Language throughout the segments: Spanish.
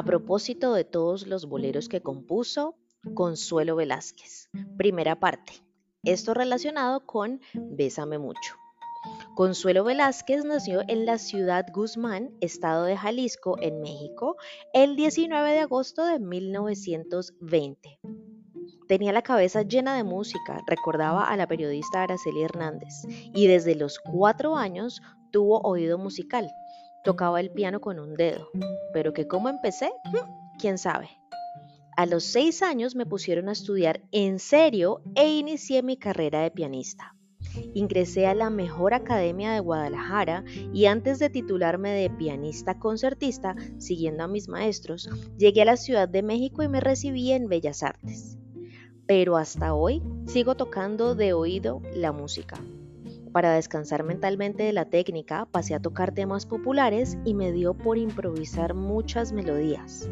a propósito de todos los boleros que compuso Consuelo Velázquez. Primera parte. Esto relacionado con Bésame mucho. Consuelo Velázquez nació en la ciudad Guzmán, estado de Jalisco, en México, el 19 de agosto de 1920. Tenía la cabeza llena de música, recordaba a la periodista Araceli Hernández, y desde los cuatro años tuvo oído musical. Tocaba el piano con un dedo, pero que cómo empecé, hm, quién sabe. A los seis años me pusieron a estudiar en serio e inicié mi carrera de pianista. Ingresé a la mejor academia de Guadalajara y antes de titularme de pianista concertista, siguiendo a mis maestros, llegué a la Ciudad de México y me recibí en Bellas Artes. Pero hasta hoy sigo tocando de oído la música. Para descansar mentalmente de la técnica, pasé a tocar temas populares y me dio por improvisar muchas melodías.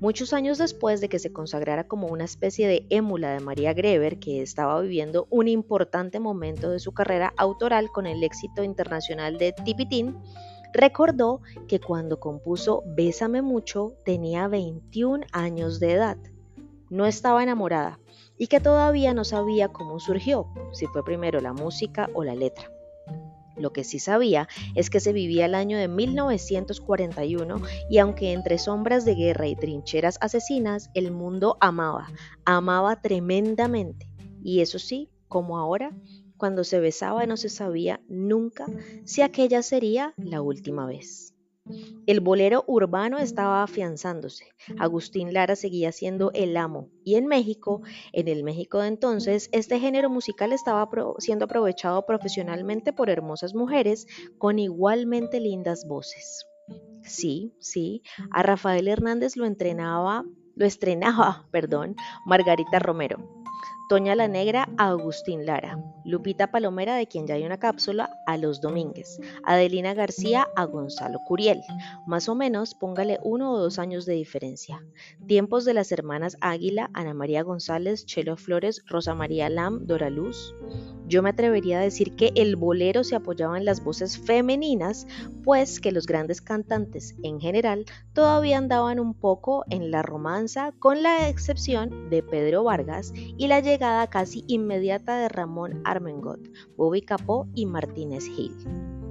Muchos años después de que se consagrara como una especie de émula de María Greber, que estaba viviendo un importante momento de su carrera autoral con el éxito internacional de Tipitín, recordó que cuando compuso Bésame mucho tenía 21 años de edad. No estaba enamorada y que todavía no sabía cómo surgió, si fue primero la música o la letra. Lo que sí sabía es que se vivía el año de 1941 y aunque entre sombras de guerra y trincheras asesinas, el mundo amaba, amaba tremendamente. Y eso sí, como ahora, cuando se besaba no se sabía nunca si aquella sería la última vez. El bolero urbano estaba afianzándose. Agustín Lara seguía siendo el amo. Y en México, en el México de entonces, este género musical estaba siendo aprovechado profesionalmente por hermosas mujeres con igualmente lindas voces. Sí, sí, a Rafael Hernández lo entrenaba, lo estrenaba, perdón, Margarita Romero. Toña la Negra a Agustín Lara, Lupita Palomera, de quien ya hay una cápsula, a Los Domínguez, Adelina García a Gonzalo Curiel. Más o menos, póngale uno o dos años de diferencia. Tiempos de las hermanas Águila, Ana María González, Chelo Flores, Rosa María Lam, Dora Luz. Yo me atrevería a decir que el bolero se apoyaba en las voces femeninas, pues que los grandes cantantes en general todavía andaban un poco en la romanza, con la excepción de Pedro Vargas y la llegada casi inmediata de Ramón Armengot, Bobby Capó y Martínez Gil.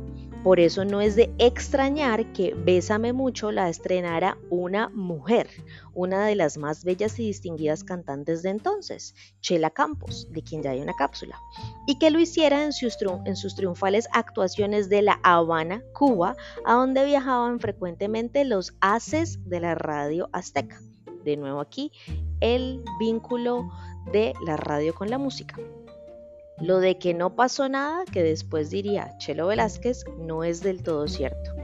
Por eso no es de extrañar que Bésame mucho la estrenara una mujer, una de las más bellas y distinguidas cantantes de entonces, Chela Campos, de quien ya hay una cápsula, y que lo hiciera en sus, en sus triunfales actuaciones de La Habana, Cuba, a donde viajaban frecuentemente los haces de la radio azteca. De nuevo aquí, el vínculo de la radio con la música. Lo de que no pasó nada, que después diría Chelo Velázquez, no es del todo cierto.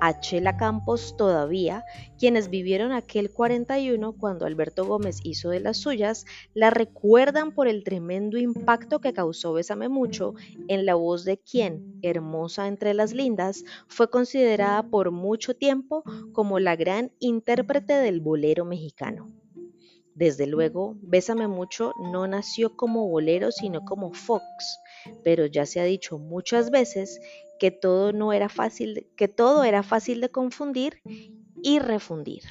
A Chela Campos todavía, quienes vivieron aquel 41 cuando Alberto Gómez hizo de las suyas, la recuerdan por el tremendo impacto que causó Bésame Mucho en la voz de quien, hermosa entre las lindas, fue considerada por mucho tiempo como la gran intérprete del bolero mexicano. Desde luego, Bésame mucho no nació como bolero, sino como Fox, pero ya se ha dicho muchas veces que todo no era fácil, que todo era fácil de confundir y refundir.